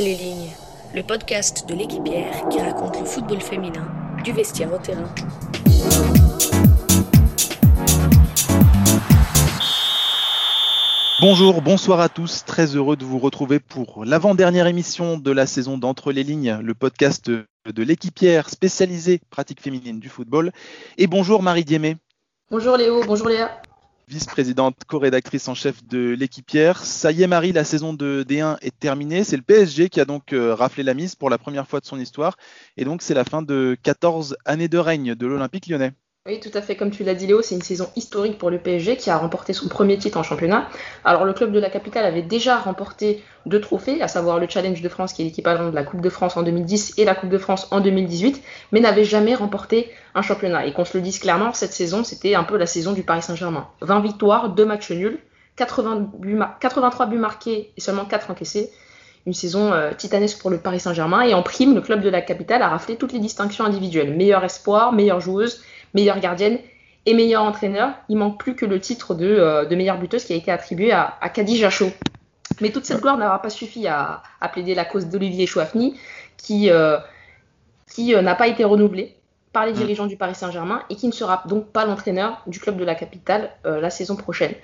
Entre les lignes, le podcast de l'équipière qui raconte le football féminin du vestiaire au terrain. Bonjour, bonsoir à tous. Très heureux de vous retrouver pour l'avant-dernière émission de la saison d'Entre les lignes, le podcast de l'équipière spécialisée pratique féminine du football. Et bonjour Marie Diémé. Bonjour Léo, bonjour Léa vice-présidente, co-rédactrice en chef de l'équipière. Ça y est, Marie, la saison de D1 est terminée. C'est le PSG qui a donc euh, raflé la mise pour la première fois de son histoire. Et donc, c'est la fin de 14 années de règne de l'Olympique lyonnais. Oui, tout à fait. Comme tu l'as dit, Léo, c'est une saison historique pour le PSG qui a remporté son premier titre en championnat. Alors, le club de la capitale avait déjà remporté deux trophées, à savoir le Challenge de France, qui est l'équivalent de la Coupe de France en 2010 et la Coupe de France en 2018, mais n'avait jamais remporté un championnat. Et qu'on se le dise clairement, cette saison, c'était un peu la saison du Paris Saint-Germain. 20 victoires, 2 matchs nuls, 83 buts marqués et seulement 4 encaissés une saison euh, titanesque pour le Paris Saint-Germain. Et en prime, le club de la capitale a raflé toutes les distinctions individuelles. Meilleur espoir, meilleure joueuse, meilleure gardienne et meilleur entraîneur. Il manque plus que le titre de, euh, meilleure buteuse qui a été attribué à, à Jachaud. Mais toute cette gloire n'aura pas suffi à, plaider la cause d'Olivier Chouafny, qui, euh, qui n'a pas été renouvelé par les mm. dirigeants du Paris Saint-Germain et qui ne sera donc pas l'entraîneur du club de la capitale la saison prochaine.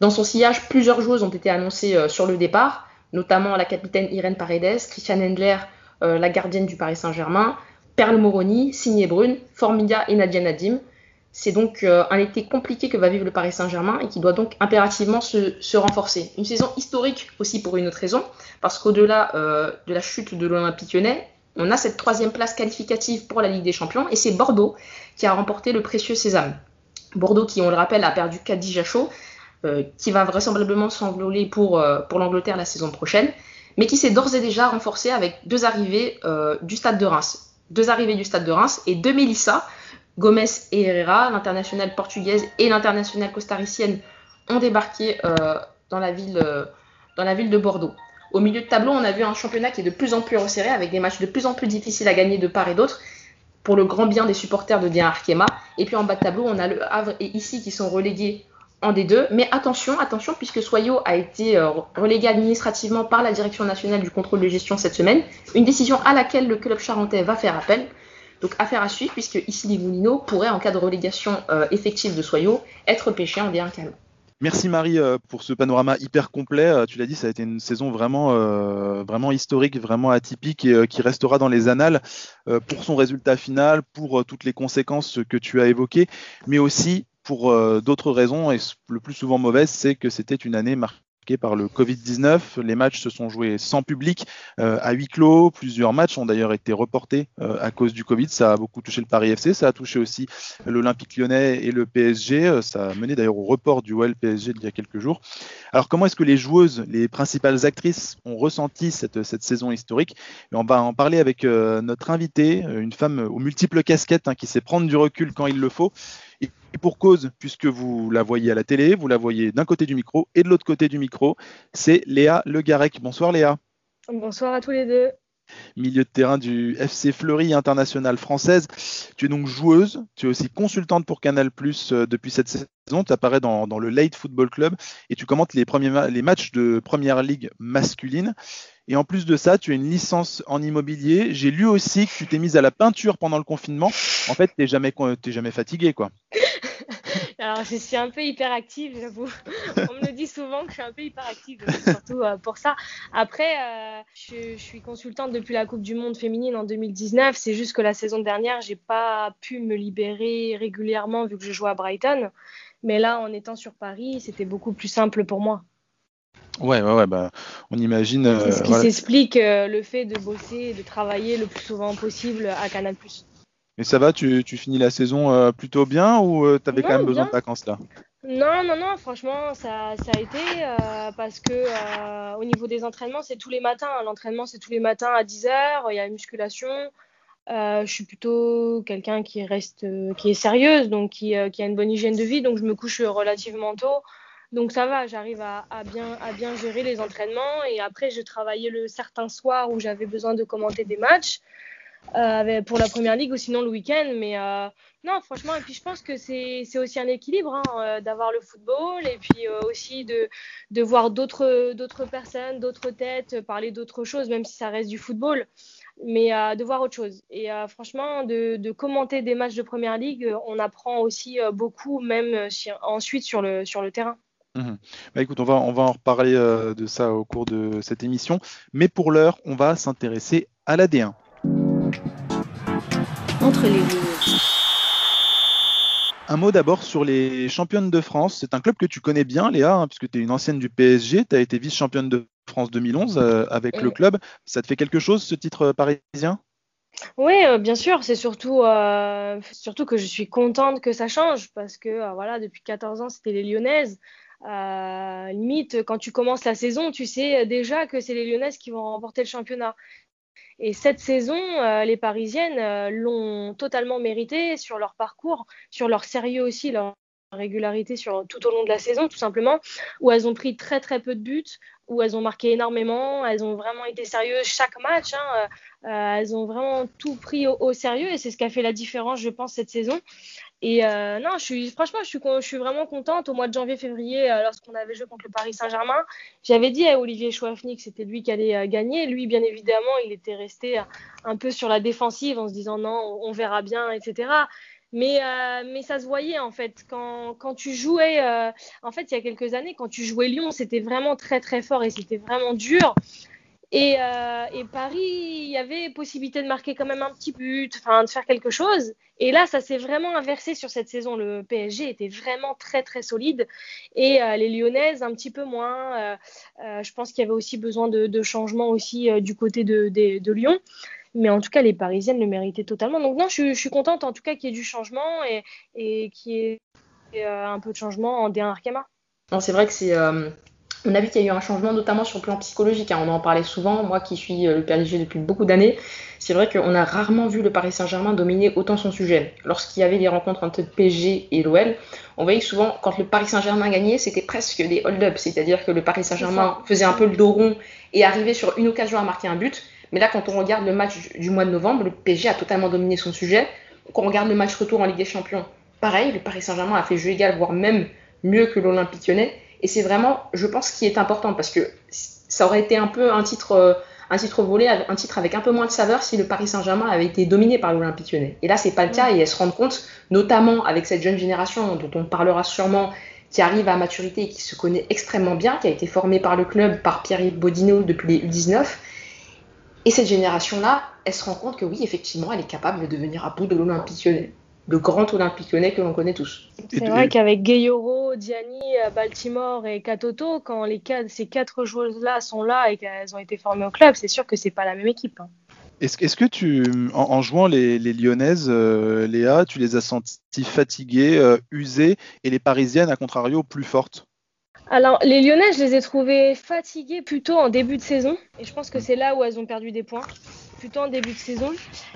Dans son sillage, plusieurs joueuses ont été annoncées sur le départ notamment la capitaine Irène Paredes, Christiane Endler, euh, la gardienne du Paris Saint-Germain, Perle Moroni, Signé Brune, Formiga et Nadia Nadim. C'est donc euh, un été compliqué que va vivre le Paris Saint-Germain et qui doit donc impérativement se, renforcer. Une saison historique aussi pour une autre raison, parce qu'au-delà euh, de la chute de l'Olympique lyonnais, on a cette troisième place qualificative pour la Ligue des Champions et c'est Bordeaux qui a remporté le précieux sésame. Bordeaux qui, on le rappelle, a perdu Kadi Chaud, euh, qui va vraisemblablement s'envoler pour, pour l'Angleterre la saison prochaine, mais qui s'est d'ores et déjà renforcé avec deux arrivées du stade de Reims. Deux arrivées du stade de Reims et deux Mélissa, Gomez et Herrera, l'internationale portugaise et l'internationale costaricienne, ont débarqué dans, la ville, dans la ville de Bordeaux. Au milieu de tableau, on a vu un championnat qui est de plus en plus resserré, avec des matchs de plus en plus difficiles à gagner de part et d'autre, pour le grand bien des supporters de Bien Arkema. Et puis en bas de tableau, on a le Havre et ici qui sont relégués en des deux. Mais attention, attention, puisque Soyo a été euh, relégué administrativement par la Direction nationale du contrôle de gestion cette semaine, une décision à laquelle le club charentais va faire appel. Donc affaire à suivre, puisque ici les Moulineaux pourraient, en cas de relégation euh, effective de Soyo, être pêchés en D1 calme. Merci Marie euh, pour ce panorama hyper complet. Tu l'as dit, ça a été une saison vraiment, vraiment historique, vraiment atypique et qui restera dans les annales pour son résultat final, pour toutes les conséquences que tu as évoquées, mais aussi pour euh, d'autres raisons, et le plus souvent mauvaise, c'est que c'était une année marquée par le Covid-19. Les matchs se sont joués sans public, euh, à huis clos. Plusieurs matchs ont d'ailleurs été reportés euh, à cause du Covid. Ça a beaucoup touché le Paris FC, ça a touché aussi l'Olympique lyonnais et le PSG. Ça a mené d'ailleurs au report du OL PSG d'il y a quelques jours. Alors comment est-ce que les joueuses, les principales actrices ont ressenti cette, cette saison historique? On va en parler avec notre invitée, une femme aux multiples casquettes hein, qui sait prendre du recul quand il le faut et pour cause, puisque vous la voyez à la télé, vous la voyez d'un côté du micro et de l'autre côté du micro, c'est Léa Le Garec. Bonsoir Léa. Bonsoir à tous les deux. Milieu de terrain du FC Fleury International française. Tu es donc joueuse, tu es aussi consultante pour Canal Plus euh, depuis cette saison. Tu apparais dans, le Late Football Club et tu commentes les, premiers les matchs de Première Ligue masculine. Et en plus de ça, tu as une licence en immobilier. J'ai lu aussi que tu t'es mise à la peinture pendant le confinement. En fait, tu n'es jamais, jamais fatiguée, quoi. Alors, je suis un peu hyperactive, j'avoue. On me le dit souvent que je suis un peu hyperactive, surtout euh, pour ça. Après, euh, je, suis consultante depuis la Coupe du Monde féminine en 2019. C'est juste que la saison dernière, j'ai pas pu me libérer régulièrement vu que je jouais à Brighton. Mais là, en étant sur Paris, c'était beaucoup plus simple pour moi. Ouais, ouais, ouais, bah, on imagine. C'est ce euh, qui s'explique le fait de bosser et de travailler le plus souvent possible à Canal. Mais ça va, tu, finis la saison euh, plutôt bien ou euh, tu avais quand même besoin de vacances là? Non, non, non, franchement, ça, a été euh, parce que au niveau des entraînements, c'est tous les matins. L'entraînement, c'est tous les matins à 10h, il y a une musculation. je suis plutôt quelqu'un qui reste, qui est sérieuse, donc qui, qui, a une bonne hygiène de vie, donc je me couche relativement tôt. Donc ça va, j'arrive à, bien, à bien gérer les entraînements. Et après, je travaillais le certain soir où j'avais besoin de commenter des matchs. Pour la première ligue ou sinon le week-end. Mais non, franchement, et puis je pense que c'est aussi un équilibre hein, d'avoir le football et puis aussi de, de voir d'autres personnes, d'autres têtes, parler d'autres choses, même si ça reste du football mais de voir autre chose. Et franchement, de, commenter des matchs de première ligue, on apprend aussi beaucoup, même ensuite sur le, sur le terrain. Mmh bah écoute, on va, on va en reparler de ça au cours de cette émission, mais pour l'heure, on va s'intéresser à la D1. Entre les lignes. Un mot d'abord sur les championnes de France. C'est un club que tu connais bien, Léa, hein, puisque tu es une ancienne du PSG. Tu as été vice-championne de France 2011 euh, avec le club. Ça te fait quelque chose, ce titre euh, parisien? Oui, euh, bien sûr. C'est surtout, surtout que je suis contente que ça change parce que voilà, depuis 14 ans, c'était les Lyonnaises. limite, quand tu commences la saison, tu sais déjà que c'est les Lyonnaises qui vont remporter le championnat. Et cette saison, les Parisiennes l'ont totalement mérité sur leur parcours, sur leur sérieux aussi, leur régularité sur, tout au long de la saison, tout simplement, où elles ont pris très très peu de buts, où elles ont marqué énormément, elles ont vraiment été sérieuses chaque match, hein, euh, euh, elles ont vraiment tout pris au, sérieux et c'est ce qui a fait la différence, je pense, cette saison. Et euh, non, je suis, franchement, je suis, vraiment contente. Au mois de janvier-février, lorsqu'on avait joué contre le Paris Saint-Germain, j'avais dit à Olivier Chouafny que c'était lui qui allait gagner. Lui, bien évidemment, il était resté un peu sur la défensive en se disant non, on verra bien, etc. Mais, euh, mais ça se voyait en fait. Quand, quand tu jouais, euh, en fait, il y a quelques années, quand tu jouais Lyon, c'était vraiment très très fort et c'était vraiment dur. Et, euh, et, Paris, il y avait possibilité de marquer quand même un petit but, de faire quelque chose. Et là, ça s'est vraiment inversé sur cette saison. Le PSG était vraiment très très solide et les Lyonnaises un petit peu moins. je pense qu'il y avait aussi besoin de, de changements aussi du côté de, de Lyon. Mais en tout cas, les Parisiennes le méritaient totalement. Donc non, je, suis contente en tout cas qu'il y ait du changement et, et qu'il y ait euh, un peu de changement en D1 Arkema. C'est vrai que c'est... Euh, on a vu qu'il y a eu un changement, notamment sur le plan psychologique. Hein. On en parlait souvent. Moi qui suis euh, le PSG depuis beaucoup d'années, c'est vrai qu'on a rarement vu le Paris Saint-Germain dominer autant son sujet. Lorsqu'il y avait des rencontres entre le PSG et l'OL, on voyait souvent, quand le Paris Saint-Germain gagnait, c'était presque des hold-up. C'est-à-dire que le Paris Saint-Germain faisait un peu le dos rond et arrivait sur une occasion à marquer un but. Mais là, quand on regarde le match du mois de novembre, le PSG a totalement dominé son sujet. Quand on regarde le match retour en Ligue des Champions, pareil, le Paris Saint-Germain a fait jeu égal, voire même mieux que l'Olympique lyonnais. Et c'est vraiment, je pense, ce qui est important parce que ça aurait été un peu un titre, euh, un titre volé, un titre avec un peu moins de saveur si le Paris Saint-Germain avait été dominé par l'Olympique lyonnais. Et là, c'est pas le cas et elles se rendent compte, notamment avec cette jeune génération dont on parlera sûrement, qui arrive à maturité et qui se connaît extrêmement bien, qui a été formée par le club, par Pierre-Yves Bodino depuis les U19 et cette génération-là, elle se rend compte que oui, effectivement, elle est capable de devenir à bout de l'Olympique lyonnais, le grand Olympique lyonnais que l'on connaît tous. C'est vrai qu'avec Gayoro, Diani, Baltimore et Katoto, quand les ces quatre joueuses-là sont là et qu'elles ont été formées au club, c'est sûr que c'est pas la même équipe. Hein. Est-ce que tu, en, jouant les, Lyonnaises, euh, Léa, tu les as senties fatiguées, euh, usées, et les Parisiennes, à contrario, plus fortes? Alors, les Lyonnais, je les ai trouvés fatigués plutôt en début de saison. Et je pense que c'est là où elles ont perdu des points. Plutôt en début de saison.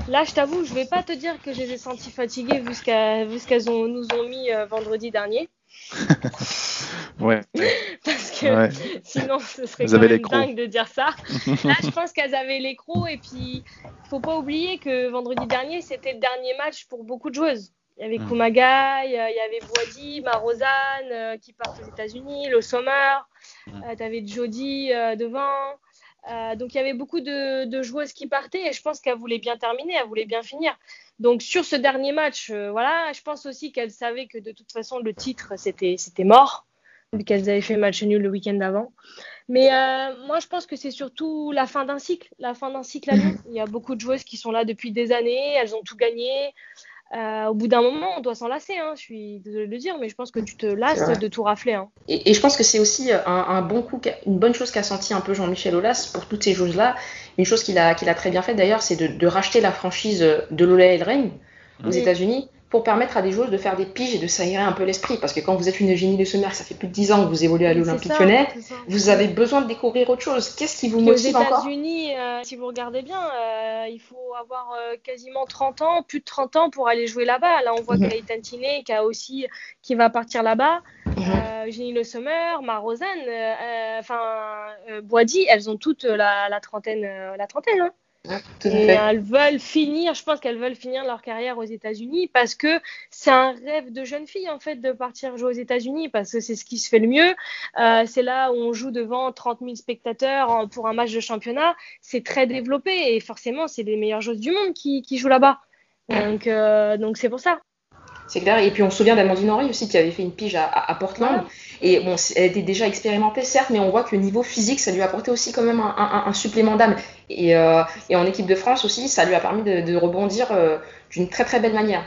Là, je t'avoue, je vais pas te dire que je les ai senties fatiguées vu ce qu'elles nous ont mis euh, vendredi dernier. ouais. Parce que sinon, ce serait quand même dingue de dire ça. Là, je pense qu'elles avaient l'écrou. Et puis, faut pas oublier que vendredi dernier, c'était le dernier match pour beaucoup de joueuses. Il y avait hmm. Kumaga, il y avait Boadi, Marozane euh, qui partent aux États-Unis, le Sommer, hmm. euh, tu avais Jody euh, devant. donc il y avait beaucoup de, joueuses qui partaient et je pense qu'elles voulaient bien terminer, elles voulaient bien finir. Donc sur ce dernier match, voilà, je pense aussi qu'elles savaient que de toute façon le titre c'était mort vu qu'elles avaient fait match nul le week-end d'avant. Mais moi, je pense que c'est surtout la fin d'un cycle, la fin d'un cycle à Lyon. Il y a beaucoup de joueuses qui sont là depuis des années, elles ont tout gagné. Euh, au bout d'un moment, on doit s'en lasser. Hein. Je suis désolée de le dire, mais je pense que tu te lasses de tout rafler. Hein. Et, je pense que c'est aussi un, bon coup, une bonne chose qu'a senti un peu Jean-Michel Aulas pour toutes ces choses-là. Une chose qu'il a, qu'il a très bien fait d'ailleurs, c'est de, racheter la franchise de Lola Elrein aux États-Unis pour permettre à des joueuses de faire des piges et de s'aérer un peu l'esprit. Parce que quand vous êtes une génie de sommaire, ça fait plus de 10 ans que vous évoluez à l'Olympique Lyonnais, vous avez besoin de découvrir autre chose. Qu'est-ce qui vous motive encore Aux États-Unis, euh, si vous regardez bien, euh, il faut avoir euh, quasiment 30 ans, plus de 30 ans pour aller jouer là-bas. Là, on voit mm -hmm. Tantine qui a aussi, qui va partir là-bas. Mhm. Génie Le Sommer, Marozane, enfin Boadi, elles ont toutes la, trentaine, la trentaine. Hein. Et elles veulent finir, je pense qu'elles veulent finir leur carrière aux États-Unis parce que c'est un rêve de jeune fille en fait de partir jouer aux États-Unis parce que c'est ce qui se fait le mieux. Euh, c'est là où on joue devant 30 000 spectateurs pour un match de championnat. C'est très développé et forcément c'est les meilleures joueuses du monde qui, qui jouent là-bas. Donc euh, donc c'est pour ça. C'est clair. Et puis on se souvient d'Amandine Henry aussi qui avait fait une pige à, Portland. Et bon, elle était déjà expérimentée, certes, mais on voit que le niveau physique, ça lui a apporté aussi quand même un, supplément d'âme. Euh, et, en équipe de France aussi, ça lui a permis de, rebondir euh, d'une très très belle manière.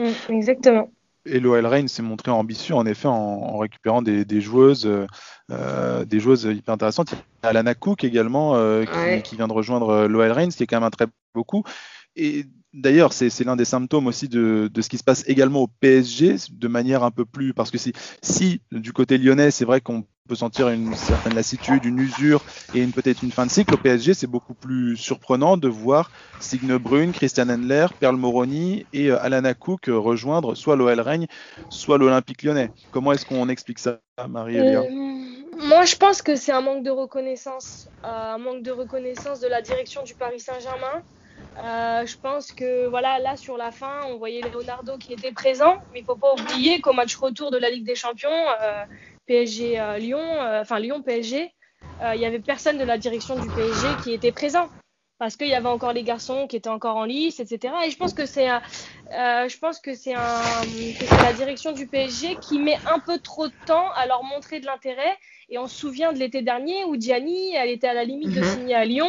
Mm, exactement. Et l'OL Reign s'est montré ambitieux en effet en, récupérant des, joueuses, euh, des joueuses hyper intéressantes. Il y a Alana Cook également qui, qui, vient de rejoindre l'OL Reign, ce qui est quand même un très beaucoup. Et D'ailleurs, c'est l'un des symptômes aussi de, ce qui se passe également au PSG, de manière un peu plus. Parce que si, du côté lyonnais, c'est vrai qu'on peut sentir une certaine lassitude, une usure et peut-être une fin de cycle, au PSG, c'est beaucoup plus surprenant de voir Signe Brune, Christian Endler, Perle Moroni et euh, Alana Cook rejoindre soit l'OL Règne, soit l'Olympique lyonnais. Comment est-ce qu'on explique ça, Marie-Elia euh, Moi, je pense que c'est un manque de reconnaissance, euh, un manque de reconnaissance de la direction du Paris Saint-Germain. Euh, je pense que voilà, là sur la fin, on voyait Leonardo qui était présent, mais il faut pas oublier qu'au match retour de la Ligue des Champions, euh, PSG euh, Lyon, enfin Lyon PSG, il y avait personne de la direction du PSG qui était présent parce qu'il y avait encore les garçons qui étaient encore en lice, etc. Et je pense que c'est, je pense que c'est la direction du PSG qui met un peu trop de temps à leur montrer de l'intérêt. Et on se souvient de l'été dernier où Gianni, elle était à la limite de mhm. signer à Lyon.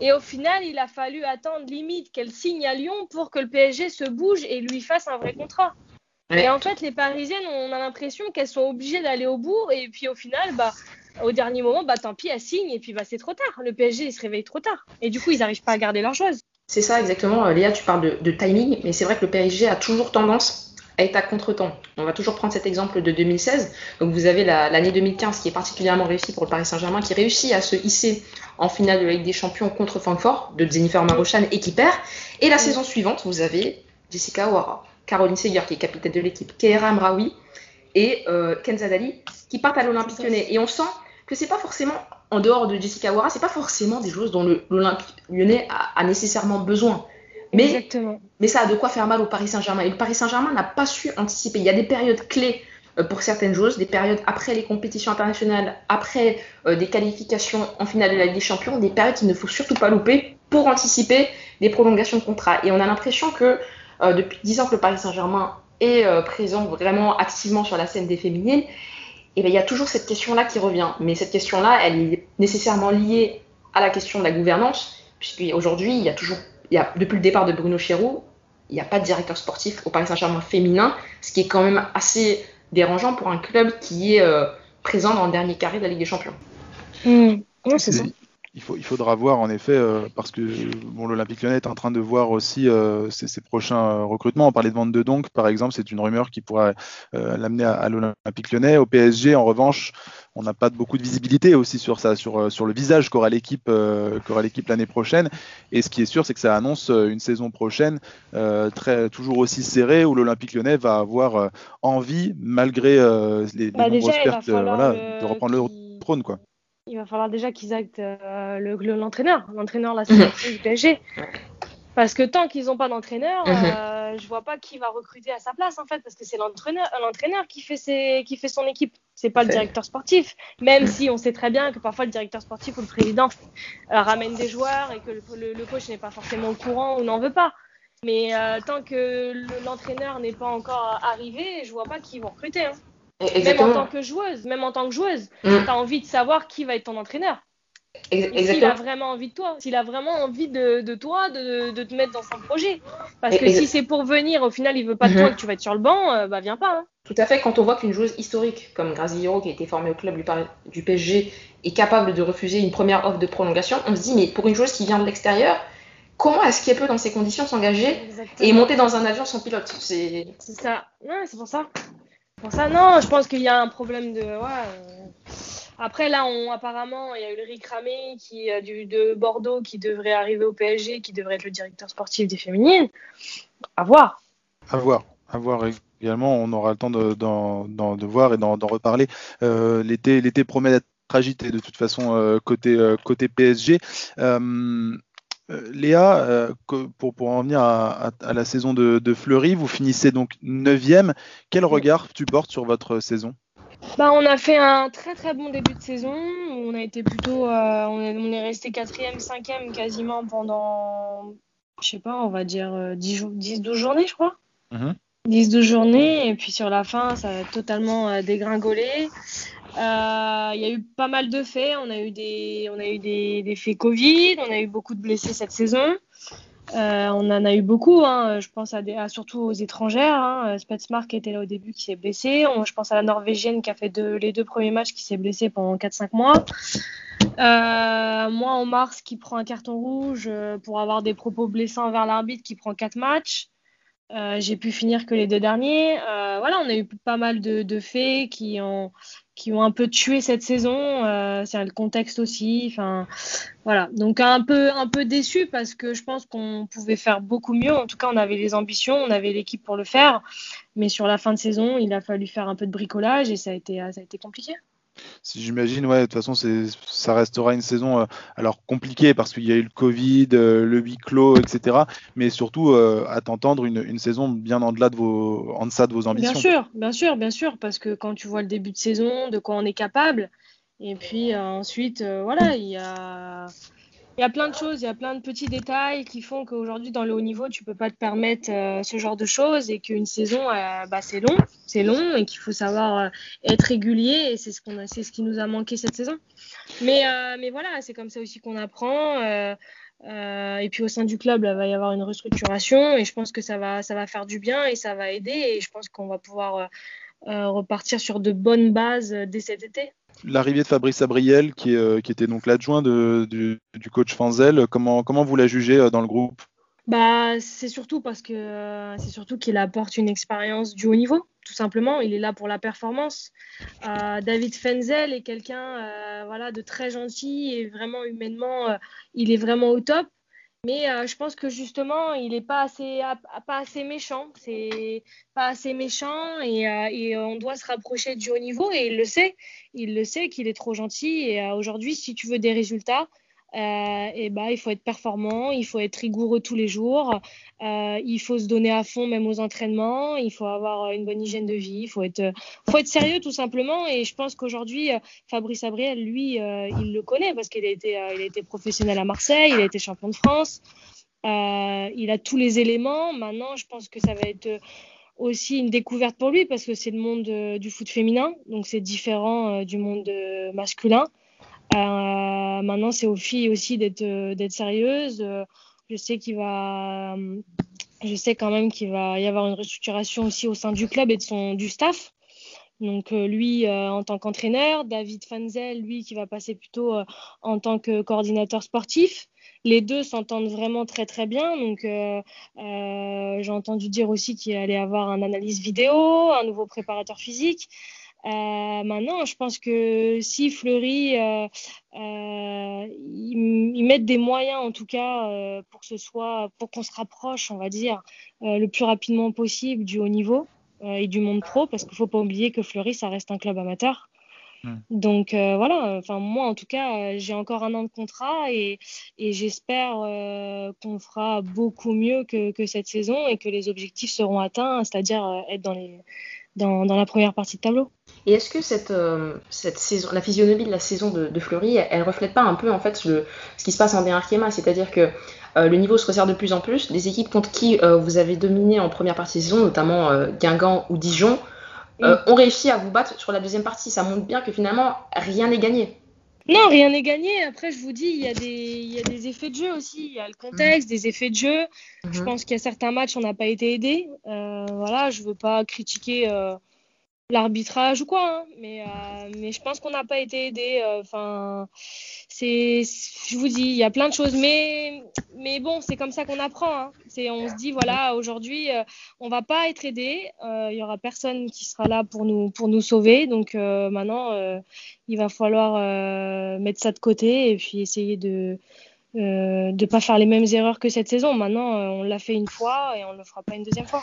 Et au final, il a fallu attendre limite qu'elle signe à Lyon pour que le PSG se bouge et lui fasse un vrai contrat. Et en fait, les Parisiennes, on a l'impression qu'elles sont obligées d'aller au bout. Et puis au final, bah, au dernier moment, bah, tant pis, elles signent. Et puis bah, c'est trop tard. Le PSG, il se réveille trop tard. Et du coup, ils n'arrivent pas à garder leur joueuse. C'est ça, exactement. Léa, tu parles de, timing. Mais c'est vrai que le PSG a toujours tendance être à contre-temps. On va toujours prendre cet exemple de 2016. Donc vous avez l'année 2015 qui est particulièrement réussie pour le Paris Saint-Germain, qui réussit à se hisser en finale de la Ligue des Champions contre Francfort de Jennifer Marochan et qui perd. Et la saison suivante, vous avez Jessica Ouara, Caroline Seger qui est capitaine de l'équipe, Keira Mraoui et euh, Kenza Dali qui partent à l'Olympique Lyonnais. Et on sent que c'est pas forcément, en dehors de Jessica Ouara, c'est pas forcément des joueuses dont l'Olympique Lyonnais a, nécessairement besoin. Mais, Exactement. mais ça a de quoi faire mal au Paris Saint-Germain. Et le Paris Saint-Germain n'a pas su anticiper. Il y a des périodes clés euh, pour certaines choses, des périodes après les compétitions internationales, après euh, des qualifications en finale de la Ligue des Champions, des périodes qu'il ne faut surtout pas louper pour anticiper des prolongations de contrat. Et on a l'impression que euh, depuis 10 ans que le Paris Saint-Germain est présent vraiment activement sur la scène des féminines, et eh bien, il y a toujours cette question-là qui revient. Mais cette question-là, elle est nécessairement liée à la question de la gouvernance, puisqu'aujourd'hui, il y a toujours, y a, depuis le départ de Bruno Chéroux, il n'y a pas de directeur sportif au Paris Saint-Germain féminin, ce qui est quand même assez dérangeant pour un club qui est euh, présent dans le dernier carré de la Ligue des Champions. Mmh. c'est ça il, faut, il faudra voir en effet, euh, parce que bon, l'Olympique lyonnais est en train de voir aussi euh, ses, prochains euh, recrutements. On parlait de vente de Donk, par exemple, c'est une rumeur qui pourrait l'amener à, l'Olympique lyonnais. Au PSG, en revanche, on n'a pas beaucoup de visibilité aussi sur ça, sur, sur le visage qu'aura l'équipe qu'aura l'équipe l'année prochaine. Et ce qui est sûr, c'est que ça annonce une saison prochaine très, toujours aussi serrée où l'Olympique lyonnais va avoir envie, malgré les, bah, nombreuses pertes, de reprendre le trône. Quoi il va falloir déjà qu'ils actent euh, l'entraîneur. L'entraîneur, là, c'est mhm. du PSG. Parce que tant qu'ils n'ont pas d'entraîneur, je mhm. euh, je vois pas qui va recruter à sa place, en fait, parce que c'est l'entraîneur qui, fait qui fait son équipe. C'est pas le directeur sportif. Même mhm. si on sait très bien que parfois le directeur sportif ou le président euh, ramène des joueurs et que le, coach n'est pas forcément au courant ou n'en veut pas. Mais tant que l'entraîneur n'est pas encore arrivé, je vois pas qui vont recruter. Hein. Même en tant que joueuse, même en tant que joueuse, mm. tu as envie de savoir qui va être ton entraîneur. S'il a vraiment envie de toi, s'il a vraiment envie de, toi, de, te mettre dans son projet. Parce que si c'est pour venir, au final, il veut pas de toi mm-hmm. et que tu vas être sur le banc, euh, bah viens pas. Hein. Tout à fait, quand on voit qu'une joueuse historique comme Grazi Hiro, qui a été formée au club du, PSG, est capable de refuser une première offre de prolongation, on se dit, mais pour une joueuse qui vient de l'extérieur, comment est-ce qu'elle peut, dans ces conditions, s'engager et monter dans un avion sans pilote? C'est ça, c'est pour ça. Pour ça, non, je pense qu'il y a un problème de. Euh. Après, là, on, apparemment, il y a eu Ramé qui, euh, de Bordeaux qui devrait arriver au PSG, qui devrait être le directeur sportif des féminines. À voir. À voir. À voir également. On aura le temps de, voir et d'en reparler. Euh, L'été promet d'être agité de toute façon côté, côté PSG. Léa, pour, pour en venir à, la saison de, de, Fleury, vous finissez donc 9e. Quel regard tu portes sur votre saison? Bah, on a fait un très très bon début de saison. On a été plutôt, on, est, resté quatrième, cinquième quasiment pendant, je sais pas, on va dire 10, 10 12 journées, je crois. Mmh. 10-12 journées, et puis sur la fin, ça a totalement euh, Euh, il y a eu pas mal de faits. On a eu des, on a eu des, faits Covid, on a eu beaucoup de blessés cette saison. Euh, on en a eu beaucoup, hein. je pense à, surtout aux étrangères. Hein. qui était là au début qui s'est blessé. je pense à la Norvégienne qui a fait les deux premiers matchs qui s'est blessée pendant 4-5 mois. moi en mars qui prend un carton rouge pour avoir des propos blessants vers l'arbitre qui prend 4 matchs. Euh, j'ai pu finir que les deux derniers. Euh, voilà, on a eu pas mal de, faits qui ont, qui ont un peu tué cette saison. Euh, c'est le contexte aussi. Enfin, voilà. Donc un peu, un peu déçu parce que je pense qu'on pouvait faire beaucoup mieux. En tout cas, on avait les ambitions, on avait l'équipe pour le faire. Mais sur la fin de saison, il a fallu faire un peu de bricolage et ça a été, ça a été compliqué. J'imagine, ouais, de toute façon, ça restera une saison euh, alors compliquée parce qu'il y a eu le Covid, euh, le huis clos, etc. Mais surtout euh, à t'entendre une, saison bien en delà de vos, en deçà de vos ambitions. Bien sûr, bien sûr, bien sûr, parce que quand tu vois le début de saison, de quoi on est capable, et puis ensuite, voilà, il y a il y a plein de choses, il y a plein de petits détails qui font qu'aujourd'hui, dans le haut niveau, tu peux pas te permettre euh, ce genre de choses et qu'une saison, euh, bah, c'est long, c'est long et qu'il faut savoir euh, être régulier et c'est ce, qu'on c'est ce qui nous a manqué cette saison. Mais, mais voilà, c'est comme ça aussi qu'on apprend. et puis au sein du club, il va y avoir une restructuration et je pense que ça va, ça va faire du bien et ça va aider et je pense qu'on va pouvoir repartir sur de bonnes bases dès cet été l'arrivée de Fabrice Abriel, qui, euh, était donc l'adjoint du, coach comment, comment vous la jugez euh, dans le groupe? Bah, c'est surtout parce que euh, c'est surtout qu'il apporte une expérience du haut niveau, tout simplement. Il est là pour la performance. David Fenzel est quelqu'un voilà, de très gentil et vraiment humainement, il est vraiment au top. Mais euh, je pense que justement, il n'est pas assez, pas assez méchant. C'est pas assez méchant et, euh, et, on doit se rapprocher du haut niveau et il le sait. Il le sait qu'il est trop gentil. Et euh, aujourd'hui, si tu veux des résultats, euh, et bah, il faut être performant, il faut être rigoureux tous les jours, euh, il faut se donner à fond même aux entraînements, il faut avoir une bonne hygiène de vie, il faut être, faut être sérieux tout simplement. Et je pense qu'aujourd'hui, euh, Fabrice Abriel, lui, il le connaît parce qu'il a, été, a été professionnel à Marseille, il a été champion de France, il a tous les éléments. Maintenant, je pense que ça va être aussi une découverte pour lui parce que c'est le monde du foot féminin, donc c'est différent du monde masculin. Euh, maintenant, c'est aux filles aussi d'être euh, sérieuses. Euh, je sais qu'il va, je sais quand même qu'il va y avoir une restructuration aussi au sein du club et de son du staff. Donc lui en tant qu'entraîneur, David Fanzel, lui qui va passer plutôt en tant que coordinateur sportif. Les deux s'entendent vraiment très très bien. Donc j'ai entendu dire aussi qu'il allait avoir un analyse vidéo, un nouveau préparateur physique. Euh, maintenant, je pense que si Fleury, euh, euh, ils, mettent des moyens en tout cas pour pour qu'on se rapproche, on va dire, le plus rapidement possible du haut niveau et du monde pro, parce qu'il faut pas oublier que Fleury, ça reste un club amateur. Hmm. Donc voilà, enfin moi en tout cas, j'ai encore un an de contrat et, et j'espère qu'on fera beaucoup mieux que, que, cette saison et que les objectifs seront atteints, c'est-à-dire être dans les dans, dans, la première partie de tableau. Et est-ce que cette, euh, cette saison, la physionomie de la saison de, de Fleury, elle, ne reflète pas un peu en fait le, ce qui se passe en Arkema C'est-à-dire que euh, le niveau se resserre de plus en plus. Des équipes contre qui euh, vous avez dominé en première partie de saison, notamment Guingamp ou Dijon, ont réussi à vous battre sur la deuxième partie. Ça montre bien que finalement, rien n'est gagné. Non, rien n'est gagné. Après, je vous dis, il y, a des, il y a des effets de jeu aussi. Il y a le contexte, des effets de jeu. Je mhm. pense qu'il y a certains matchs, on n'a pas été aidé. Euh, voilà, je veux pas critiquer euh, l'arbitrage ou quoi, hein, mais, euh, mais je pense qu'on n'a pas été aidé. Euh, enfin, je vous dis, il y a plein de choses, mais, bon, c'est comme ça qu'on apprend. Hein. C'est, on se dit, voilà, aujourd'hui, euh, on va pas être aidé. Il y aura personne qui sera là pour nous, pour nous sauver. Donc maintenant, il va falloir mettre ça de côté et puis essayer de de ne pas faire les mêmes erreurs que cette saison. Maintenant, on l'a fait une fois et on ne le fera pas une deuxième fois.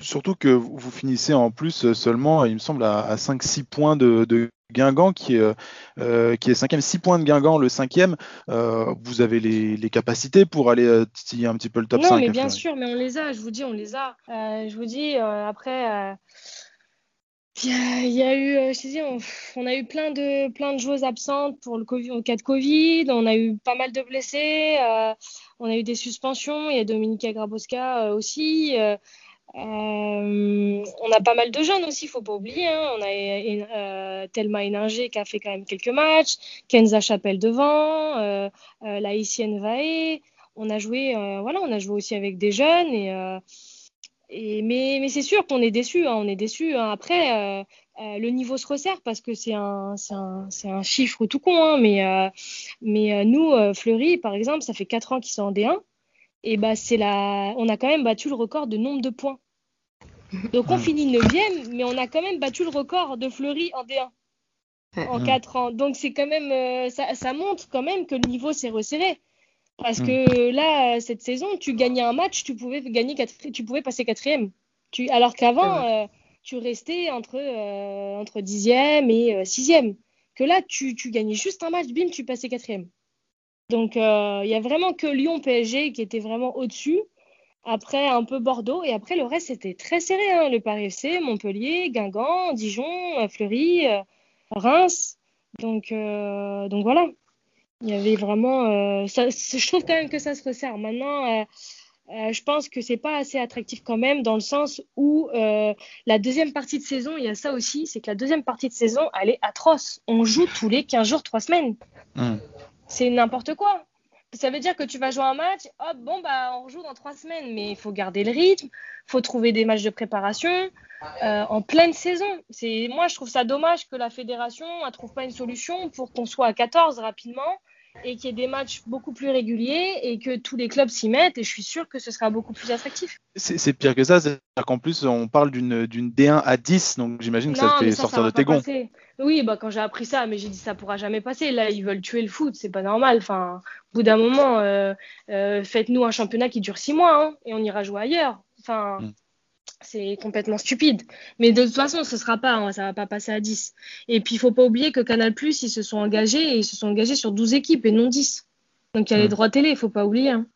Surtout que vous finissez en plus seulement, il me semble, à, 5-6 points de, Guingamp qui est, euh, qui est cinquième, 6 points de Guingamp, le cinquième. Euh, vous avez les, les, capacités pour aller euh, titiller un petit peu le top non, 5 Non, mais bien sûr, mais on les a, je vous dis, on les a. Euh, je vous dis, euh, après, il y, a eu, je dis, on, on, a eu plein de, plein de joueuses absentes pour le COVID, cas de Covid, on a eu pas mal de blessés, on a eu des suspensions, il y a Dominika Grabowska aussi. Euh, on a pas mal de jeunes aussi, il faut pas oublier. Hein. On a euh, Thelma Eninger qui a fait quand même quelques matchs, Kenza Chapelle devant, euh, euh la Haïtienne. On a joué, euh, voilà, on a joué aussi avec des jeunes et, mais, c'est sûr qu'on est déçu. Hein, on est déçu. Hein. Après, le niveau se resserre parce que c'est un, chiffre tout con. Mais mais nous, Fleury, par exemple, ça fait 4 ans qu'ils sont en D1 et bah la, on a quand même battu le record de nombre de points. Donc on finit 9 mais on a quand même battu le record de Fleury en D1 en 4 ans. Donc c'est quand même, euh, ça, ça, montre quand même que le niveau s'est resserré. Parce que là, cette saison, tu gagnais un match, tu pouvais gagner tu pouvais passer quatrième. Tu, alors qu'avant, euh, tu restais entre, euh, entre dixième et sixième. Que là, tu, tu gagnais juste un match, bim, tu passais quatrième. Donc il y a vraiment que Lyon PSG qui était vraiment au-dessus. Après, un peu Bordeaux. Et après, le reste, c'était très serré. Hein. Le Paris FC, Montpellier, Guingamp, Dijon, euh, Fleury, euh, Reims. Donc, euh, donc voilà. Il y avait vraiment. Ça, je trouve quand même que ça se resserre. Maintenant, je pense que c'est pas assez attractif quand même, dans le sens où la deuxième partie de saison, il y a ça aussi, c'est que la deuxième partie de saison, elle est atroce. On joue tous les 15 jours, 3 semaines. Mmh. C'est n'importe quoi ça veut dire que tu vas jouer un match, hop, bon, bah, on rejoue dans trois semaines, mais il faut garder le rythme, il faut trouver des matchs de préparation euh, en pleine saison. Moi, je trouve ça dommage que la fédération ne trouve pas une solution pour qu'on soit à 14 rapidement et qu'il y ait des matchs beaucoup plus réguliers et que tous les clubs s'y mettent et je suis sûr que ce sera beaucoup plus attractif. C'est pire que ça, c'est-à-dire qu'en plus on parle d'une D1 à 10, donc j'imagine que ça te fait sortir de tes gonds. Oui, bah quand j'ai appris ça, mais j'ai dit ça pourra jamais passer. Là, ils veulent tuer le foot, c'est pas normal. Enfin, au bout d'un moment, euh, euh, faites-nous un championnat qui dure six mois hein, et on ira jouer ailleurs. Enfin, mm. C'est complètement stupide. Mais de toute façon, ce sera pas, hein, ça va pas passer à 10. Et puis, il faut pas oublier que Canal+, ils se sont engagés et ils se sont engagés sur 12 équipes et non 10. Donc, il y a les mm. droits télé, il faut pas oublier. Hein.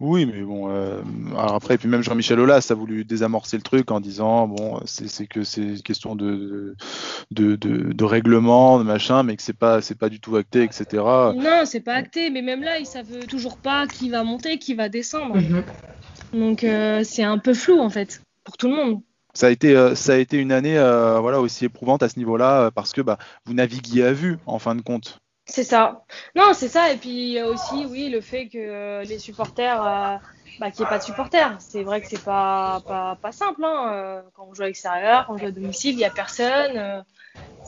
Oui, mais bon, euh, alors après, puis même Jean-Michel Aulas a voulu désamorcer le truc en disant, bon, c'est que c'est une question de de, de, de, règlement, de machin, mais que c'est pas, c'est pas du tout acté, etc. Non, c'est pas acté, mais même là, ils savent toujours pas qui va monter, qui va descendre. Mhm. Donc, euh, c'est un peu flou, en fait, pour tout le monde ça a été euh, ça a été une année voilà aussi éprouvante à ce niveau-là parce que bah, vous naviguiez à vue en fin de compte c'est ça. Non, c'est ça. Et puis aussi, oui, le fait que euh, les supporters, euh, bah, qu'il n'y ait pas de supporters. C'est vrai que c'est pas, pas, pas simple. Hein. Euh, quand on joue à l'extérieur, quand on joue à domicile, il n'y a personne.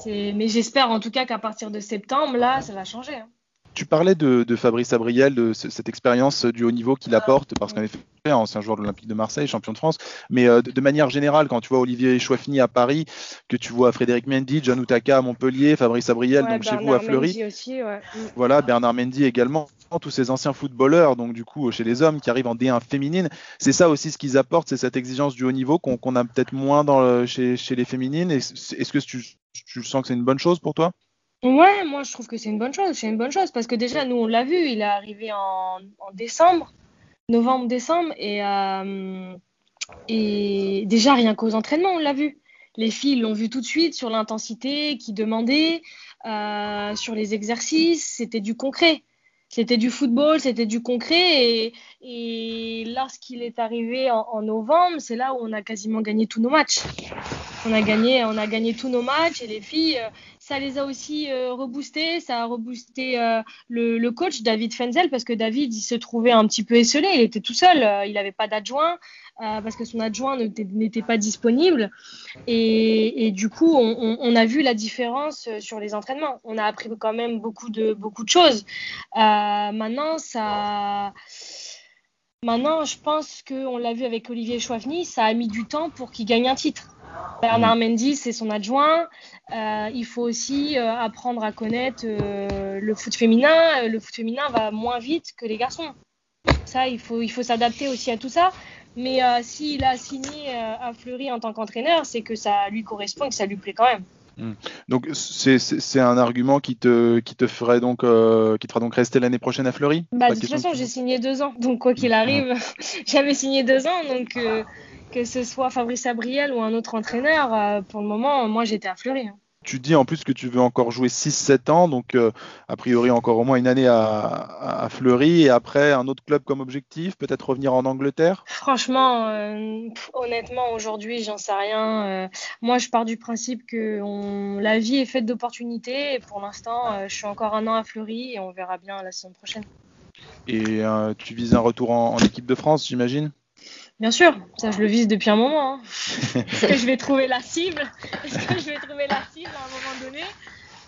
mais j'espère en tout cas qu'à partir de septembre, là, ça va changer. Hein. Tu parlais de, Fabrice Abriel, de cette expérience du haut niveau qu'il ah, apporte, parce qu'en effet, ancien joueur de l'Olympique de Marseille, champion de France, mais euh, de, manière générale, quand tu vois Olivier Chouafny à Paris, que tu vois Frédéric Mendy, John Outaka à Montpellier, Fabrice Abriel, donc chez vous à Fleury, aussi, ouais. Mm. voilà, Bernard Mendy également, tous ces anciens footballeurs, donc du coup chez les hommes qui arrivent en D1 féminine, c'est ça aussi ce qu'ils apportent, c'est cette exigence du haut niveau qu'on a peut-être moins dans chez, les féminines. Est-ce que tu, tu sens que c'est une bonne chose pour toi? Ouais, moi je trouve que c'est une bonne chose. C'est une bonne chose parce que déjà, nous on l'a vu, il est arrivé en, décembre, novembre-décembre, et, euh, et déjà rien qu'aux entraînements, on l'a vu. Les filles l'ont vu tout de suite sur l'intensité qui demandait, euh, sur les exercices, c'était du concret. C'était du football, c'était du concret. Et, lorsqu'il est arrivé en, novembre, c'est là où on a quasiment gagné tous nos matchs. On a gagné, on a gagné tous nos matchs et les filles, ça les a aussi euh, reboostés. Ça a reboosté euh, le, coach David Fenzel parce que David, il se trouvait un petit peu esselé. Il était tout seul. il n'avait pas d'adjoint. parce que son adjoint n'était pas disponible. Et, du coup, on, a vu la différence sur les entraînements. On a appris quand même beaucoup de, beaucoup de choses. maintenant, ça. Maintenant, je pense qu'on l'a vu avec Olivier Chouavny, ça a mis du temps pour qu'il gagne un titre. Bernard Mendy, c'est son adjoint. Euh, il faut aussi euh, apprendre à connaître euh, le foot féminin. Le foot féminin va moins vite que les garçons. Ça, il faut, il faut s'adapter aussi à tout ça. Mais s'il a signé à Fleury en tant qu'entraîneur, c'est que ça lui correspond et que ça lui plaît quand même. Hmm. Donc c'est un argument qui te, qui te ferait donc euh, qui te fera donc rester l'année prochaine à Fleury? Bah, De toute façon, j'ai signé deux ans, donc quoi qu'il arrive, j'avais signé deux ans, donc euh, que ce soit Fabrice Abriel ou un autre entraîneur, euh, pour le moment, moi j'étais à Fleury. Hein tu dis en plus que tu veux encore jouer 6-7 ans, donc euh, a priori encore au moins une année à, Fleury et après un autre club comme objectif, peut-être revenir en Angleterre? Franchement, euh, honnêtement, aujourd'hui, j'en sais rien. Euh, moi, je pars du principe que la vie est faite d'opportunités et pour l'instant, je suis encore un an à Fleury et on verra bien la saison prochaine. Et tu vises un retour en équipe de France, j'imagine? Bien sûr, ça je le vise depuis un moment. Hein. Est-ce que je vais trouver la cible? Est-ce que je vais trouver la cible à un moment donné?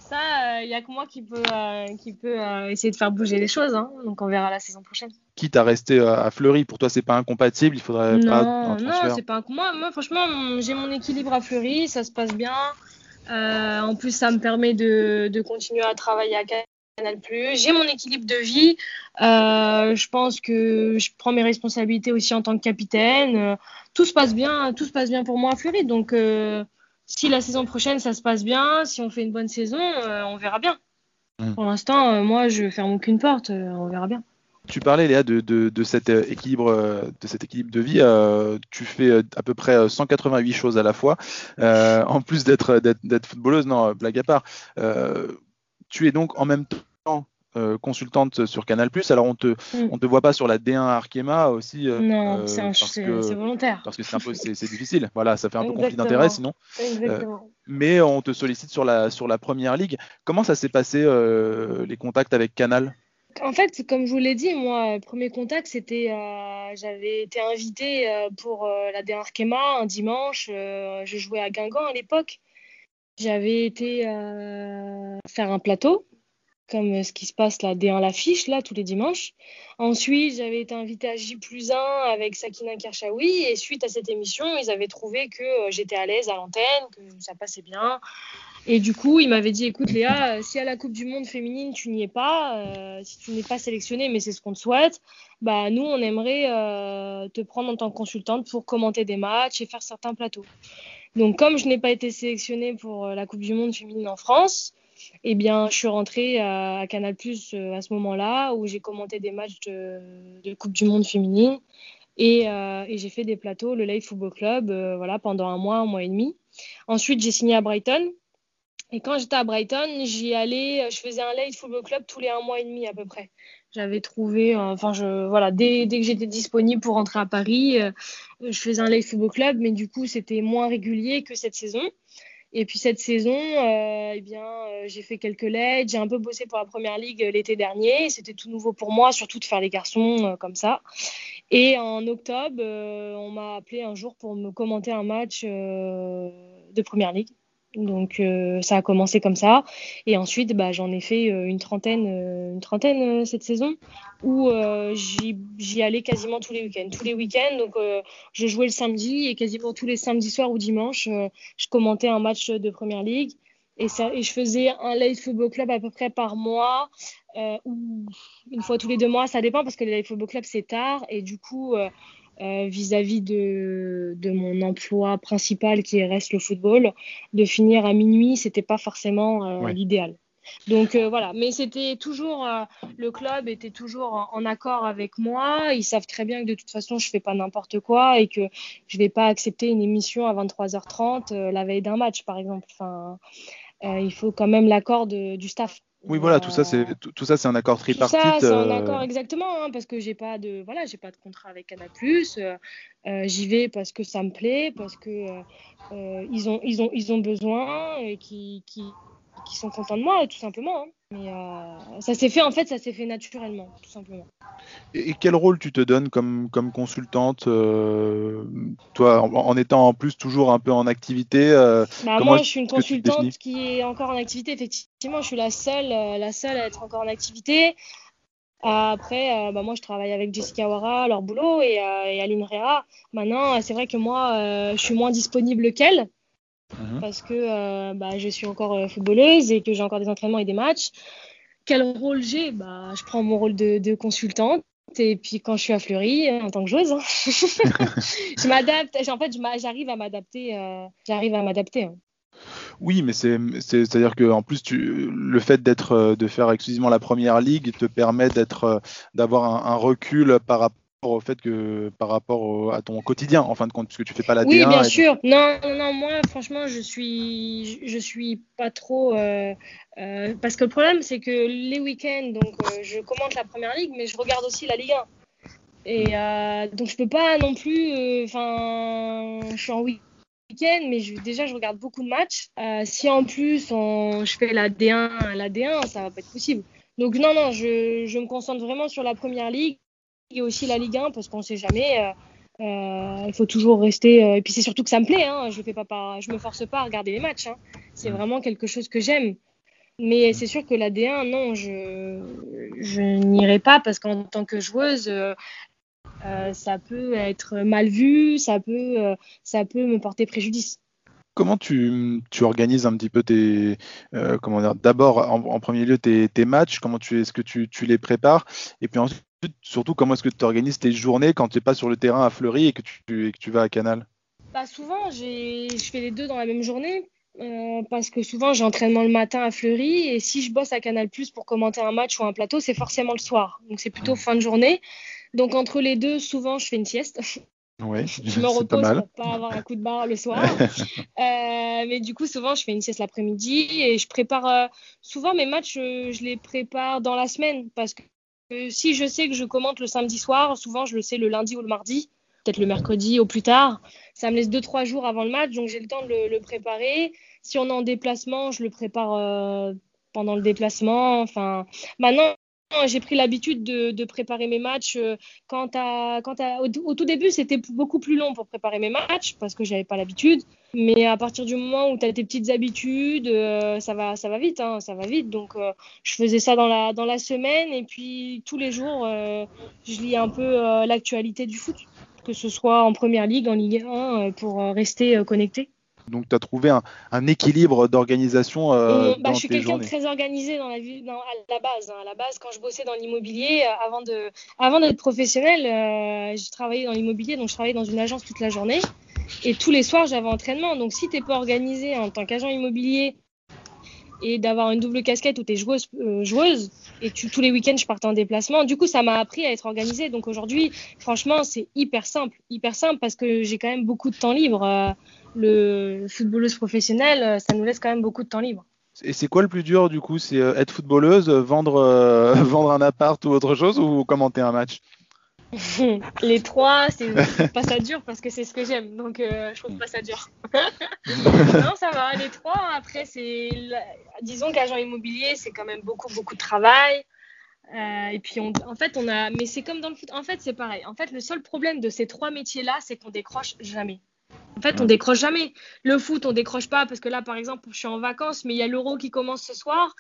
Ça, il euh, n'y a que moi qui peut, euh, qui peut euh, essayer de faire bouger les choses. Hein. Donc on verra la saison prochaine. Quitte à rester à Fleury, pour toi c'est pas incompatible Il faudrait non, pas. Non, c'est pas moi, moi franchement j'ai mon équilibre à Fleury, ça se passe bien. en plus ça me permet de, de continuer à travailler à j'ai mon équilibre de vie. Euh, je pense que je prends mes responsabilités aussi en tant que capitaine. Euh, tout se passe bien, tout se passe bien pour moi à Fleury. Donc, euh, si la saison prochaine ça se passe bien, si on fait une bonne saison, on verra bien. Mm. Pour l'instant, moi, je ferme aucune porte. on verra bien. Tu parlais, Léa, de, de, cet équilibre, de cet équilibre de vie. tu fais à peu près 188 choses à la fois. en plus d'être footballeuse, non, blague à part. tu es donc en même euh, consultante sur Canal+. Alors on te mm. on te voit pas sur la D1 Arkema aussi. Euh, non, euh, c'est volontaire. Parce que c'est difficile. Voilà, ça fait un peu conflit d'intérêt sinon. mais on te sollicite sur la sur la première ligue. Comment ça s'est passé les contacts avec Canal? En fait, comme je vous l'ai dit, moi, premier contact, c'était, j'avais été invité pour la D1 Arkema un dimanche. je jouais à Guingamp à l'époque. J'avais été faire un plateau comme euh, ce qui se passe là, D1 l'affiche, là, tous les dimanches. Ensuite, j'avais été invitée à J plus 1 avec Sakina Kershawi, et suite à cette émission, ils avaient trouvé que euh, j'étais à l'aise à l'antenne, que ça passait bien. Et du coup, ils m'avaient dit, écoute Léa, euh, si à la Coupe du Monde féminine, tu n'y es pas, si tu n'es pas sélectionnée, mais c'est ce qu'on te souhaite, bah, nous, on aimerait te prendre en tant que consultante pour commenter des matchs et faire certains plateaux. Donc, comme je n'ai pas été sélectionnée pour la Coupe du Monde féminine en France, eh bien, je suis rentrée à, Canal Plus euh, à ce moment-là où j'ai commenté des matchs de, Coupe du Monde féminine euh, et, j'ai fait des plateaux, le Live Football Club, euh, voilà, pendant un mois, un mois et demi. Ensuite, j'ai signé à Brighton. Et quand j'étais à Brighton, j'y allais, je faisais un Live Football Club tous les un mois et demi à peu près. J'avais trouvé, enfin, voilà, dès, dès que j'étais disponible pour rentrer à Paris, je faisais un Live Football Club, mais du coup, c'était moins régulier que cette saison. Et puis cette saison, euh, eh bien, euh, j'ai fait quelques LED, j'ai un peu bossé pour la première ligue euh, l'été dernier. C'était tout nouveau pour moi, surtout de faire les garçons comme ça. Et en octobre, on m'a appelé un jour pour me commenter un match de première ligue. Donc euh, ça a commencé comme ça. Et ensuite bah, j'en ai fait euh, une trentaine, euh, une trentaine cette saison où j'y allais quasiment tous les week-ends. Tous les week-ends, donc je jouais le samedi et quasiment tous les samedis soirs ou dimanches, je commentais un match de première ligue. Et, ça, et je faisais un live football club à peu près par mois ou une fois tous les deux mois, ça dépend parce que les live football club c'est tard. Et du coup euh, vis-à-vis de, de, mon emploi principal qui reste le football, de finir à minuit, c'était pas forcément euh, l'idéal. Donc euh, voilà, mais c'était toujours le club était toujours en, accord avec moi. Ils savent très bien que de toute façon je fais pas n'importe quoi et que je vais pas accepter une émission à 23h30 la veille d'un match par exemple. Enfin, il faut quand même l'accord du staff. Oui, voilà, tout ça, c'est tout, ça, c'est un accord tripartite. Tout ça, c'est un euh, accord exactement, hein, parce que j'ai pas de voilà, j'ai pas de contrat avec Canal+. Euh, euh, j'y vais parce que ça me plaît, parce que ils ont ils ont ils ont besoin et qui, qui qui sont contents de moi, tout simplement. Hein. Mais euh, ça s'est fait, en fait, ça s'est fait naturellement, tout simplement. Et, quel rôle tu te donnes comme, comme consultante, euh, toi, en, étant en plus toujours un peu en activité euh, bah, Moi, je suis une consultante qui est encore en activité, effectivement. Je suis la seule, la seule à être encore en activité. Après, bah, moi, je travaille avec Jessica Wara, leur boulot, et, et Aline Rea. Maintenant, c'est vrai que moi, je suis moins disponible qu'elle. Mhm. parce que euh, bah, je suis encore euh, footballeuse et que j'ai encore des entraînements et des matchs. Quel rôle j'ai? Bah, Je prends mon rôle de, consultante. Et puis quand je suis à Fleury, euh, en tant que joueuse, hein, je m'adapte. En fait, j'arrive à m'adapter. j'arrive à m'adapter. Hein. Oui, mais c'est, c'est-à-dire que en plus, tu, le fait d'être, de faire exclusivement la première ligue te permet d'être, d'avoir un, recul par rapport au fait que par rapport à ton quotidien en fin de compte puisque tu fais pas la oui bien sûr. Non non moi franchement je suis je suis pas trop euh, euh, parce que le problème c'est que les week-ends donc euh, je commente la première ligue mais je regarde aussi la Ligue 1 et donc je peux pas non plus enfin je suis en week-end mais je, déjà je regarde beaucoup de matchs. Si en plus on, je fais la D1 la D1 ça va pas être possible. Donc non non je, je me concentre vraiment sur la première ligue et aussi la Ligue 1 parce qu'on ne sait jamais. Euh, euh, il faut toujours rester. Euh, et puis c'est surtout que ça me plaît. Hein, je fais pas, je me force pas à regarder les matchs. Hein. C'est vraiment quelque chose que j'aime. Mais c'est sûr que la D1, non, je, je n'irai pas parce qu'en tant que joueuse, ça peut être mal vu, ça peut, ça peut me porter préjudice comment tu, tu, organises un petit peu tes comment dire d'abord en, premier lieu tes, tes matchs comment tu est-ce que tu, tu, les prépares et puis ensuite surtout, comment est-ce que tu organises tes journées quand tu n'es pas sur le terrain à Fleury et que tu, que tu vas à Canal? Bah Souvent, je fais les deux dans la même journée. Euh, parce que souvent j'ai entraînement le matin à Fleury et si je bosse à Canal Plus pour commenter un match ou un plateau, c'est forcément le soir. Donc c'est plutôt fin de journée. Donc entre les deux, souvent je fais une sieste. Ouais, je me repose pour pas avoir un coup de barre le soir. euh, mais du coup, souvent, je fais une sieste l'après-midi et je prépare. Euh, souvent, mes matchs, je, les prépare dans la semaine parce que si je sais que je commente le samedi soir, souvent je le sais le lundi ou le mardi, peut-être le mercredi au plus tard. Ça me laisse 2-3 jours avant le match, donc j'ai le temps de le, préparer. Si on est en déplacement, je le prépare euh, pendant le déplacement. Enfin, maintenant, j'ai pris l'habitude de, préparer mes matchs. Euh, quand, au, tout début, c'était beaucoup plus long pour préparer mes matchs parce que j'avais pas l'habitude. Mais à partir du moment où tu as tes petites habitudes, euh, ça, va, ça va vite. Hein, ça va vite. Donc, euh, je faisais ça dans la, dans la semaine et puis tous les jours, je lis un peu l'actualité du foot, que ce soit en première ligue, en Ligue 1, pour rester connecté. Donc, tu as trouvé un, équilibre d'organisation euh, bah, Je suis quelqu'un de très organisé dans la vie, à la base. Hein. À la base, quand je bossais dans l'immobilier, euh, avant, de, avant d'être professionnel, euh, j'ai travaillé dans l'immobilier, donc je travaillais dans une agence toute la journée. Et tous les soirs, j'avais entraînement. Donc, si tu n'es pas organisé en tant qu'agent immobilier et d'avoir une double casquette où tu es joueuse, euh, joueuse et tu, tous les week-ends, je partais en déplacement, du coup, ça m'a appris à être organisé. Donc, aujourd'hui, franchement, c'est hyper simple. Hyper simple parce que j'ai quand même beaucoup de temps libre le footballeuse professionnelle, euh, ça nous laisse quand même beaucoup de temps libre. Et c'est quoi le plus dur du coup? C'est euh, être footballeuse, vendre, euh, vendre un appart ou autre chose ou commenter un match? Les trois, c'est pas ça dur parce que c'est ce que j'aime, donc je trouve pas ça dur. non, ça va. Les trois, après, c'est. Disons qu'agent immobilier, c'est quand même beaucoup, beaucoup de travail. et puis, on, en fait, on a. Mais c'est comme dans le foot. En fait, c'est pareil. En fait, le seul problème de ces trois métiers-là, c'est qu'on décroche jamais. En fait, on décroche jamais. Le foot, on décroche pas parce que là, par exemple, je suis en vacances, mais il y a l'Euro qui commence ce soir.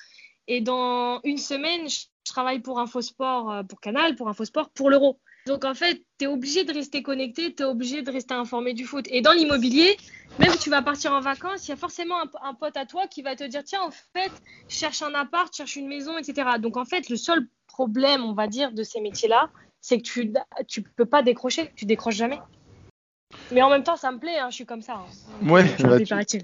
Et dans une semaine, je travaille pour Infosport, euh, pour Canal, pour Infosport, pour l'Euro. Donc en fait, tu es obligé de rester connecté, tu es obligé de rester informé du foot. Et dans l'immobilier, même si tu vas partir en vacances, il y a forcément un, pote à toi qui va te dire tiens, en fait, cherche un appart, cherche une maison, etc. Donc en fait, le seul problème, on va dire, de ces métiers-là, c'est que tu ne peux pas décrocher, tu décroches jamais. Mais en même temps, ça me plaît, hein, je suis comme ça. Hein. Ouais, bah, tu,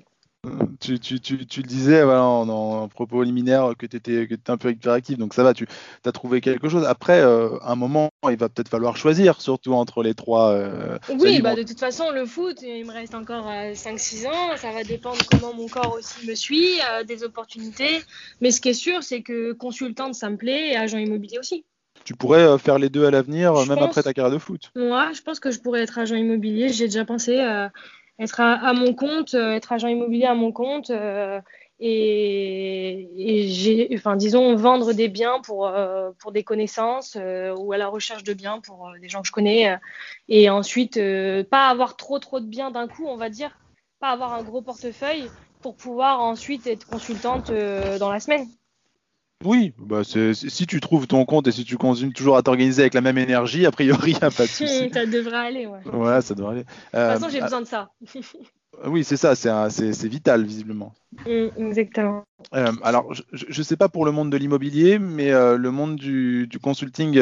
tu, tu, tu, le disais voilà, en, propos liminaire que tu étais, étais, un peu hyperactif, donc ça va, tu as trouvé quelque chose. Après, euh, un moment, il va peut-être falloir choisir, surtout entre les trois. Euh, oui, bah, de toute façon, le foot, il me reste encore 5-6 euh, ans, ça va dépendre comment mon corps aussi me suit, des opportunités. Mais ce qui est sûr, c'est que consultante, ça me plaît, et agent immobilier aussi tu pourrais euh, faire les deux à l'avenir, même après ta carrière de foot. Moi, je pense que je pourrais être agent immobilier. J'ai déjà pensé euh, être à, mon compte, euh, être agent immobilier à mon compte et, j'ai, enfin, disons, vendre des biens pour, pour des connaissances ou à la recherche de biens pour des gens que je connais. et ensuite, pas avoir trop, trop de biens d'un coup, on va dire. Pas avoir un gros portefeuille pour pouvoir ensuite être consultante dans la semaine. Oui, bah si tu trouves ton compte et si tu continues toujours à t'organiser avec la même énergie, a priori, il n'y a pas de souci. ça devrait aller, ouais. Ouais, ça devrait aller. de toute façon, j'ai euh, besoin de ça. oui, c'est ça, c'est vital, visiblement. Mm, exactement. Euh, alors, je ne sais pas pour le monde de l'immobilier, mais euh, le monde du, consulting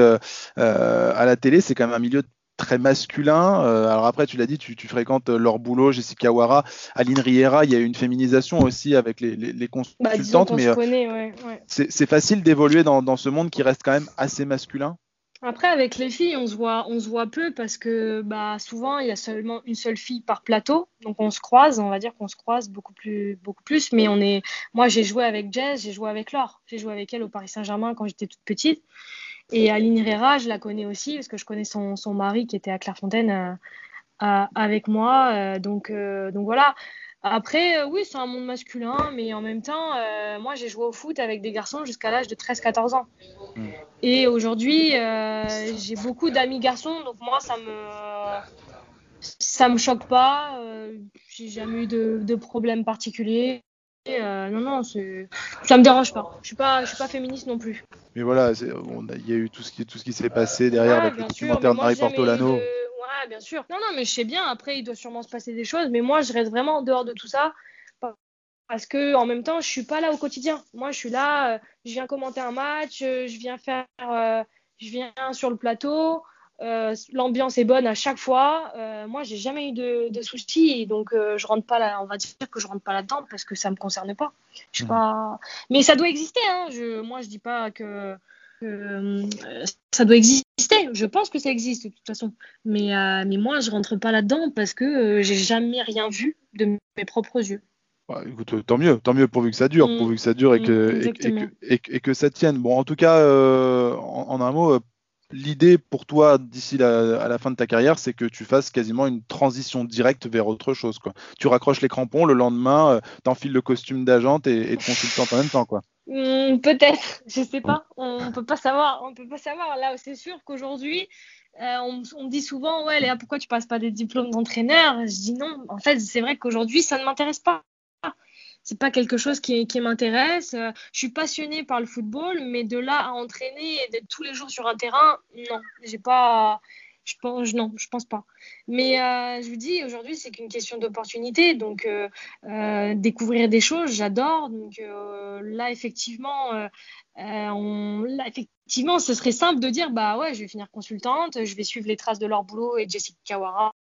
à la télé, c'est quand même un milieu très masculin. alors après, tu l'as dit, tu, fréquentes leur boulot, Jessica Wara, Aline Riera. Il y a eu une féminisation aussi avec les, les, les bah, consultantes, mais c'est facile d'évoluer dans, dans ce monde qui reste quand même assez masculin. Après, avec les filles, on se voit, on se voit peu parce que bah, souvent, il y a seulement une seule fille par plateau. Donc, on se croise, on va dire qu'on se croise beaucoup plus, beaucoup plus. Mais on est... moi, j'ai joué avec Jess, j'ai joué avec Laure. J'ai joué avec elle au Paris Saint-Germain quand j'étais toute petite. Et Aline Herrera, je la connais aussi parce que je connais son, son mari qui était à Clairefontaine euh, avec moi. Euh, donc, euh, donc voilà. Après, oui, c'est un monde masculin, mais en même temps, moi, j'ai joué au foot avec des garçons jusqu'à l'âge de 13-14 ans. Hmm. Et aujourd'hui, j'ai beaucoup d'amis garçons, donc moi, ça me ça me choque pas. j'ai jamais eu de, de problème particulier. Non, non, ça me dérange pas. Je suis pas, je suis pas féministe non plus. Mais voilà, il y a eu tout ce qui, tout ce qui s'est passé derrière avec le documentaire de Marie Portolano bien sûr. Non, non, mais je sais bien. Après, il doit sûrement se passer des choses. Mais moi, je reste vraiment en dehors de tout ça. Parce que en même temps, je suis pas là au quotidien. Moi, je suis là, euh, je viens commenter un match, euh, je viens faire, euh, je viens sur le plateau. L'ambiance est bonne à chaque fois. moi, j'ai jamais eu de, soucis, donc je rentre pas là. On va dire que je rentre pas là-dedans parce que ça me concerne pas. Je suis mmh. pas. Mais ça doit exister. Hein. Je, moi, je dis pas que euh, ça doit exister. Je pense que ça existe de toute façon. Mais, euh, mais moi, je rentre pas là-dedans parce que euh, j'ai jamais rien vu de mes propres yeux. Bah, écoute, tant mieux, tant mieux pourvu que ça dure, mm. pourvu que ça dure et que, mm, et, que, et, que, ça tienne. Bon, en tout cas, en, un mot, l'idée pour toi d'ici la, à la fin de ta carrière, c'est que tu fasses quasiment une transition directe vers autre chose. Quoi. Tu raccroches les crampons, le lendemain, t'enfiles le costume d'agente et, et de consultante en même temps. Quoi. Hmm, peut-être, je sais pas. On peut pas savoir. On peut pas savoir. Là, c'est sûr qu'aujourd'hui, euh, on, me dit souvent, ouais, Léa, pourquoi tu passes pas des diplômes d'entraîneur? Je dis non. En fait, c'est vrai qu'aujourd'hui, ça ne m'intéresse pas. C'est pas quelque chose qui, m'intéresse. Euh, je suis passionnée par le football, mais de là à entraîner et d'être tous les jours sur un terrain, non, j'ai pas. Je pense, non, je pense pas. Mais euh, je vous dis, aujourd'hui, c'est qu'une question d'opportunité. Donc, euh, découvrir des choses, j'adore. Donc, là, effectivement, effectivement, ce serait simple de dire, bah ouais, je vais finir consultante, je vais suivre les traces de leur boulot et Jessica Kawara.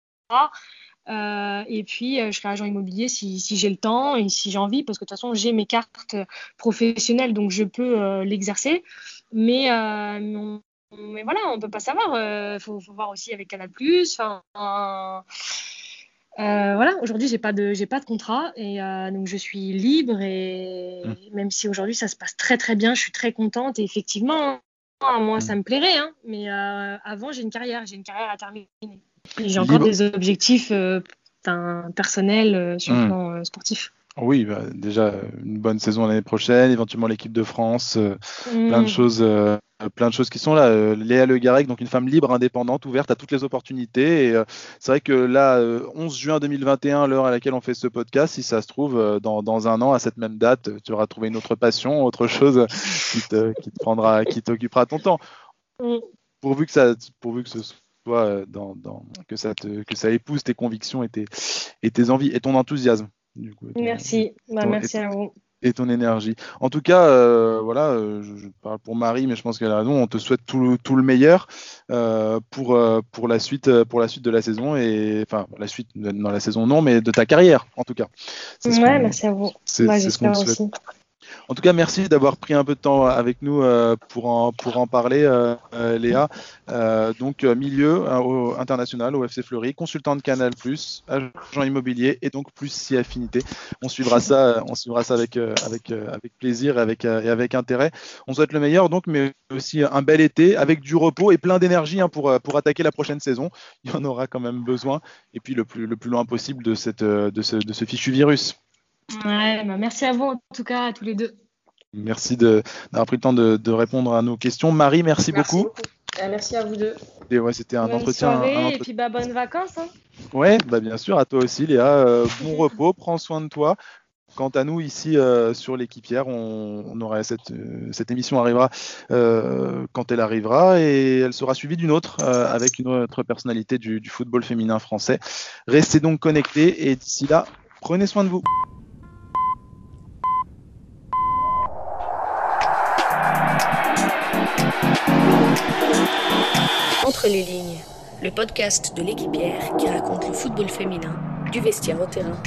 Et puis, je serai agent immobilier si, si j'ai le temps et si j'ai envie, parce que de toute façon, j'ai mes cartes professionnelles, donc je peux l'exercer. Mais, mais voilà, on peut pas savoir. Il euh, faut, voir aussi avec Canal+. Enfin, euh, voilà, aujourd'hui pas de j'ai pas de contrat et euh, donc je suis libre et mmh. même si aujourd'hui ça se passe très très bien, je suis très contente et effectivement moi mmh. ça me plairait hein, mais avant j'ai une carrière, j'ai une carrière à terminer. J'ai encore des objectifs personnels sur le mmh. plan sportif. Oui, bah, déjà une bonne saison l'année prochaine, éventuellement l'équipe de France, plein de choses euh, plein de choses qui sont là. Euh, Léa Le Garec, donc une femme libre, indépendante, ouverte à toutes les opportunités. Et euh, c'est vrai que là, 11 juin 2021, l'heure à laquelle on fait ce podcast, si ça se trouve, dans, un an, à cette même date, tu auras trouvé une autre passion, autre chose qui te, qui te prendra, qui t'occupera ton temps. Mm. Pourvu que ça, pourvu que ce soit dans, que ça te, que ça épouse tes convictions et tes, et tes envies et ton enthousiasme. merci, bah, merci à vous et ton énergie. En tout cas, euh, voilà, euh, je, parle pour Marie, mais je pense qu'elle a raison. On te souhaite tout le, tout le meilleur euh, pour, pour, la suite, pour la suite de la saison et enfin la suite dans la saison non, mais de ta carrière en tout cas. Ouais, merci à vous. Moi, j'espère aussi. En tout cas, merci d'avoir pris un peu de temps avec nous euh, pour, en, pour en parler, euh, euh, Léa. donc, milieu international au FC Fleury, consultant de Canal, agent immobilier et donc plus si affinité. On suivra ça, on suivra ça avec, avec, avec plaisir et avec, et avec intérêt. On souhaite le meilleur, donc, mais aussi un bel été avec du repos et plein d'énergie hein, pour, pour attaquer la prochaine saison. Il y en aura quand même besoin. Et puis, le plus, le plus loin possible de, cette, de, ce, de ce fichu virus. Ouais, bah, merci à vous en tout cas, à tous les deux. Merci d'avoir pris le temps de, répondre à nos questions. Marie, merci, beaucoup. Euh, merci à vous deux. Et ouais, c'était un, entretien, Et puis bah, bonnes vacances. Hein. Ouais, bah, bien sûr, à toi aussi, Léa. Euh, bon repos, prends soin de toi. Quant à nous, ici euh, sur l'équipière, on, aura cette, cette, émission arrivera quand elle arrivera et elle sera suivie d'une autre avec une autre personnalité du, du football féminin français. Restez donc connectés et d'ici là, prenez soin de vous. Les lignes, le podcast de l'équipière qui raconte le football féminin du vestiaire au terrain.